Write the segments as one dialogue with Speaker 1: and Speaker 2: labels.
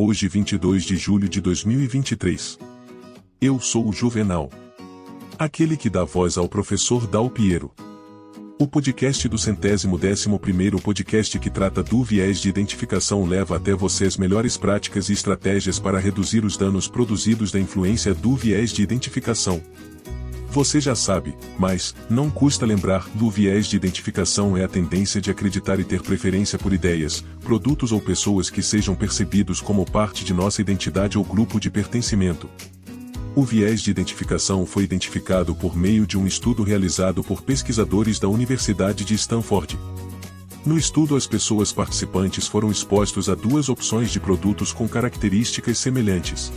Speaker 1: Hoje 22 de julho de 2023. Eu sou o Juvenal. Aquele que dá voz ao professor Dal Piero. O podcast do centésimo décimo primeiro podcast que trata do viés de identificação leva até você as melhores práticas e estratégias para reduzir os danos produzidos da influência do viés de identificação. Você já sabe, mas, não custa lembrar, do viés de identificação é a tendência de acreditar e ter preferência por ideias, produtos ou pessoas que sejam percebidos como parte de nossa identidade ou grupo de pertencimento. O viés de identificação foi identificado por meio de um estudo realizado por pesquisadores da Universidade de Stanford. No estudo, as pessoas participantes foram expostos a duas opções de produtos com características semelhantes.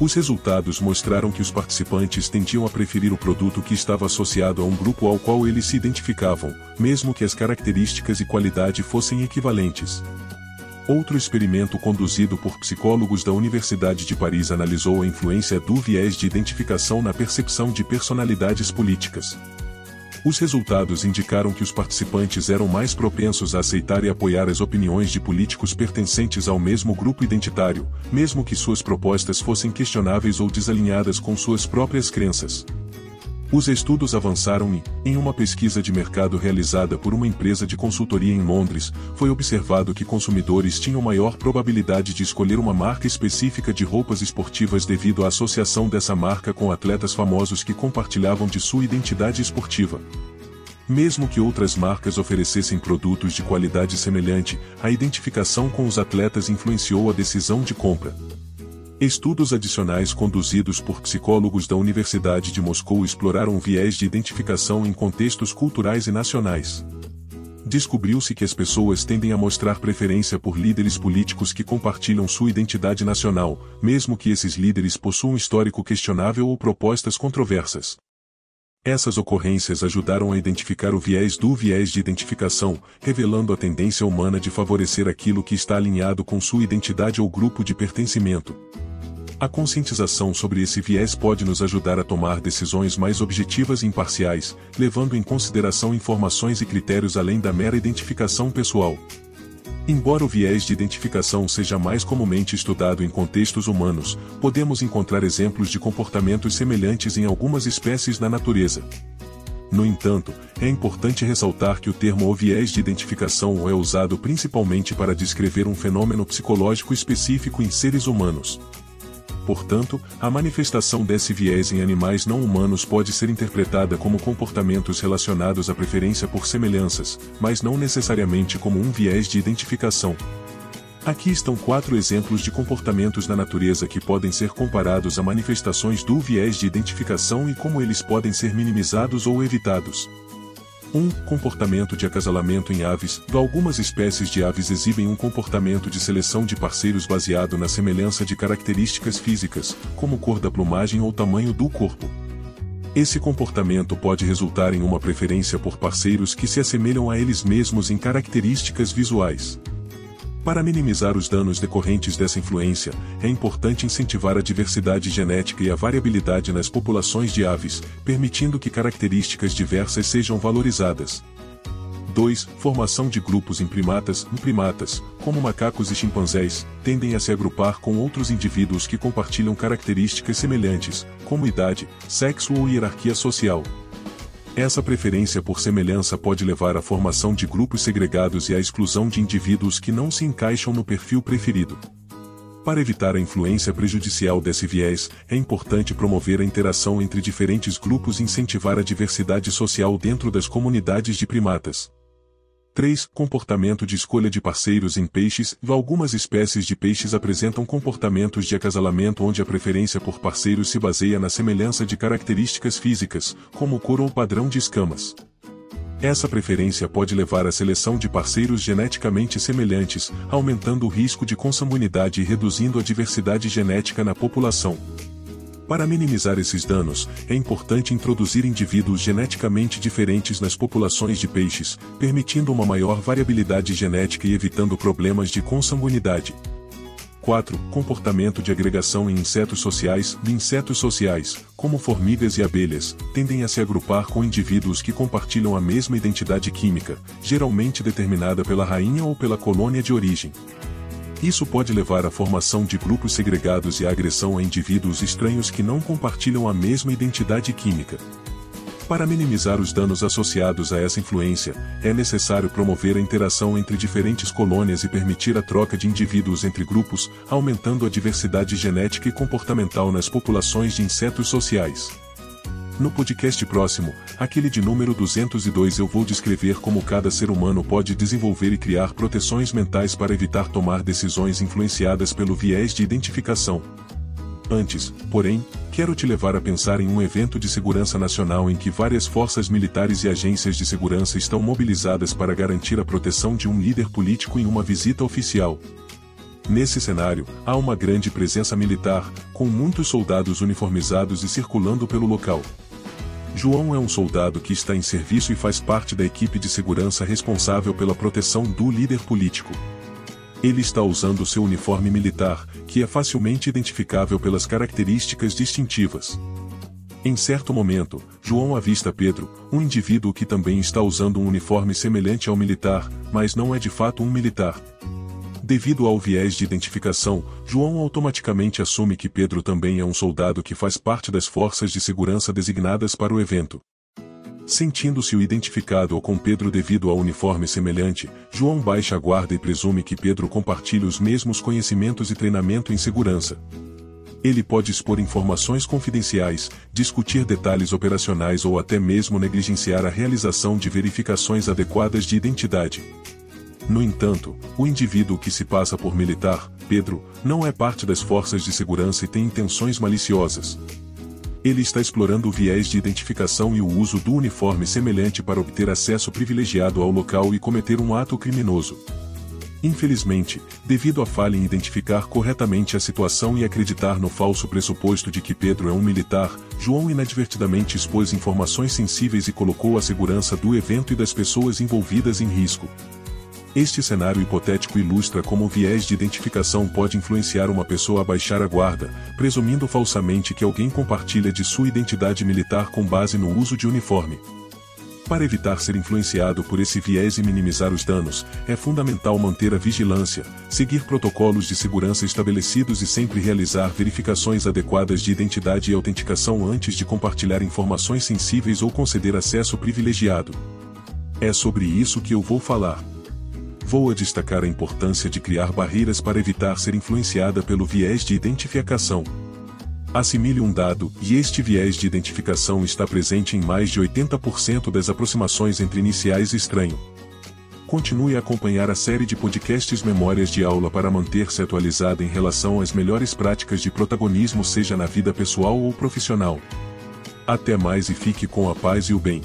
Speaker 1: Os resultados mostraram que os participantes tendiam a preferir o produto que estava associado a um grupo ao qual eles se identificavam, mesmo que as características e qualidade fossem equivalentes. Outro experimento conduzido por psicólogos da Universidade de Paris analisou a influência do viés de identificação na percepção de personalidades políticas. Os resultados indicaram que os participantes eram mais propensos a aceitar e apoiar as opiniões de políticos pertencentes ao mesmo grupo identitário, mesmo que suas propostas fossem questionáveis ou desalinhadas com suas próprias crenças. Os estudos avançaram e, em uma pesquisa de mercado realizada por uma empresa de consultoria em Londres, foi observado que consumidores tinham maior probabilidade de escolher uma marca específica de roupas esportivas devido à associação dessa marca com atletas famosos que compartilhavam de sua identidade esportiva. Mesmo que outras marcas oferecessem produtos de qualidade semelhante, a identificação com os atletas influenciou a decisão de compra. Estudos adicionais conduzidos por psicólogos da Universidade de Moscou exploraram viés de identificação em contextos culturais e nacionais. Descobriu-se que as pessoas tendem a mostrar preferência por líderes políticos que compartilham sua identidade nacional, mesmo que esses líderes possuam histórico questionável ou propostas controversas. Essas ocorrências ajudaram a identificar o viés do viés de identificação, revelando a tendência humana de favorecer aquilo que está alinhado com sua identidade ou grupo de pertencimento. A conscientização sobre esse viés pode nos ajudar a tomar decisões mais objetivas e imparciais, levando em consideração informações e critérios além da mera identificação pessoal. Embora o viés de identificação seja mais comumente estudado em contextos humanos, podemos encontrar exemplos de comportamentos semelhantes em algumas espécies na natureza. No entanto, é importante ressaltar que o termo o viés de identificação é usado principalmente para descrever um fenômeno psicológico específico em seres humanos. Portanto, a manifestação desse viés em animais não humanos pode ser interpretada como comportamentos relacionados à preferência por semelhanças, mas não necessariamente como um viés de identificação. Aqui estão quatro exemplos de comportamentos na natureza que podem ser comparados a manifestações do viés de identificação e como eles podem ser minimizados ou evitados. 1. Comportamento de acasalamento em aves. Algumas espécies de aves exibem um comportamento de seleção de parceiros baseado na semelhança de características físicas, como cor da plumagem ou tamanho do corpo. Esse comportamento pode resultar em uma preferência por parceiros que se assemelham a eles mesmos em características visuais. Para minimizar os danos decorrentes dessa influência, é importante incentivar a diversidade genética e a variabilidade nas populações de aves, permitindo que características diversas sejam valorizadas. 2. Formação de grupos em primatas. Em primatas, como macacos e chimpanzés, tendem a se agrupar com outros indivíduos que compartilham características semelhantes, como idade, sexo ou hierarquia social, essa preferência por semelhança pode levar à formação de grupos segregados e à exclusão de indivíduos que não se encaixam no perfil preferido. Para evitar a influência prejudicial desse viés, é importante promover a interação entre diferentes grupos e incentivar a diversidade social dentro das comunidades de primatas. 3. Comportamento de escolha de parceiros em peixes. Algumas espécies de peixes apresentam comportamentos de acasalamento onde a preferência por parceiros se baseia na semelhança de características físicas, como cor ou padrão de escamas. Essa preferência pode levar à seleção de parceiros geneticamente semelhantes, aumentando o risco de consanguinidade e reduzindo a diversidade genética na população. Para minimizar esses danos, é importante introduzir indivíduos geneticamente diferentes nas populações de peixes, permitindo uma maior variabilidade genética e evitando problemas de consanguinidade. 4. Comportamento de agregação em insetos sociais. Insetos sociais, como formigas e abelhas, tendem a se agrupar com indivíduos que compartilham a mesma identidade química, geralmente determinada pela rainha ou pela colônia de origem. Isso pode levar à formação de grupos segregados e à agressão a indivíduos estranhos que não compartilham a mesma identidade química. Para minimizar os danos associados a essa influência, é necessário promover a interação entre diferentes colônias e permitir a troca de indivíduos entre grupos, aumentando a diversidade genética e comportamental nas populações de insetos sociais. No podcast próximo, aquele de número 202, eu vou descrever como cada ser humano pode desenvolver e criar proteções mentais para evitar tomar decisões influenciadas pelo viés de identificação. Antes, porém, quero te levar a pensar em um evento de segurança nacional em que várias forças militares e agências de segurança estão mobilizadas para garantir a proteção de um líder político em uma visita oficial. Nesse cenário, há uma grande presença militar, com muitos soldados uniformizados e circulando pelo local. João é um soldado que está em serviço e faz parte da equipe de segurança responsável pela proteção do líder político. Ele está usando seu uniforme militar, que é facilmente identificável pelas características distintivas. Em certo momento, João avista Pedro, um indivíduo que também está usando um uniforme semelhante ao militar, mas não é de fato um militar. Devido ao viés de identificação, João automaticamente assume que Pedro também é um soldado que faz parte das forças de segurança designadas para o evento. Sentindo-se o identificado com Pedro devido ao uniforme semelhante, João baixa a guarda e presume que Pedro compartilha os mesmos conhecimentos e treinamento em segurança. Ele pode expor informações confidenciais, discutir detalhes operacionais ou até mesmo negligenciar a realização de verificações adequadas de identidade. No entanto, o indivíduo que se passa por militar, Pedro, não é parte das forças de segurança e tem intenções maliciosas. Ele está explorando o viés de identificação e o uso do uniforme semelhante para obter acesso privilegiado ao local e cometer um ato criminoso. Infelizmente, devido à falha em identificar corretamente a situação e acreditar no falso pressuposto de que Pedro é um militar, João inadvertidamente expôs informações sensíveis e colocou a segurança do evento e das pessoas envolvidas em risco. Este cenário hipotético ilustra como o viés de identificação pode influenciar uma pessoa a baixar a guarda, presumindo falsamente que alguém compartilha de sua identidade militar com base no uso de uniforme. Para evitar ser influenciado por esse viés e minimizar os danos, é fundamental manter a vigilância, seguir protocolos de segurança estabelecidos e sempre realizar verificações adequadas de identidade e autenticação antes de compartilhar informações sensíveis ou conceder acesso privilegiado. É sobre isso que eu vou falar vou a destacar a importância de criar barreiras para evitar ser influenciada pelo viés de identificação. Assimile um dado, e este viés de identificação está presente em mais de 80% das aproximações entre iniciais e estranho. Continue a acompanhar a série de podcasts Memórias de Aula para manter-se atualizada em relação às melhores práticas de protagonismo, seja na vida pessoal ou profissional. Até mais e fique com a paz e o bem.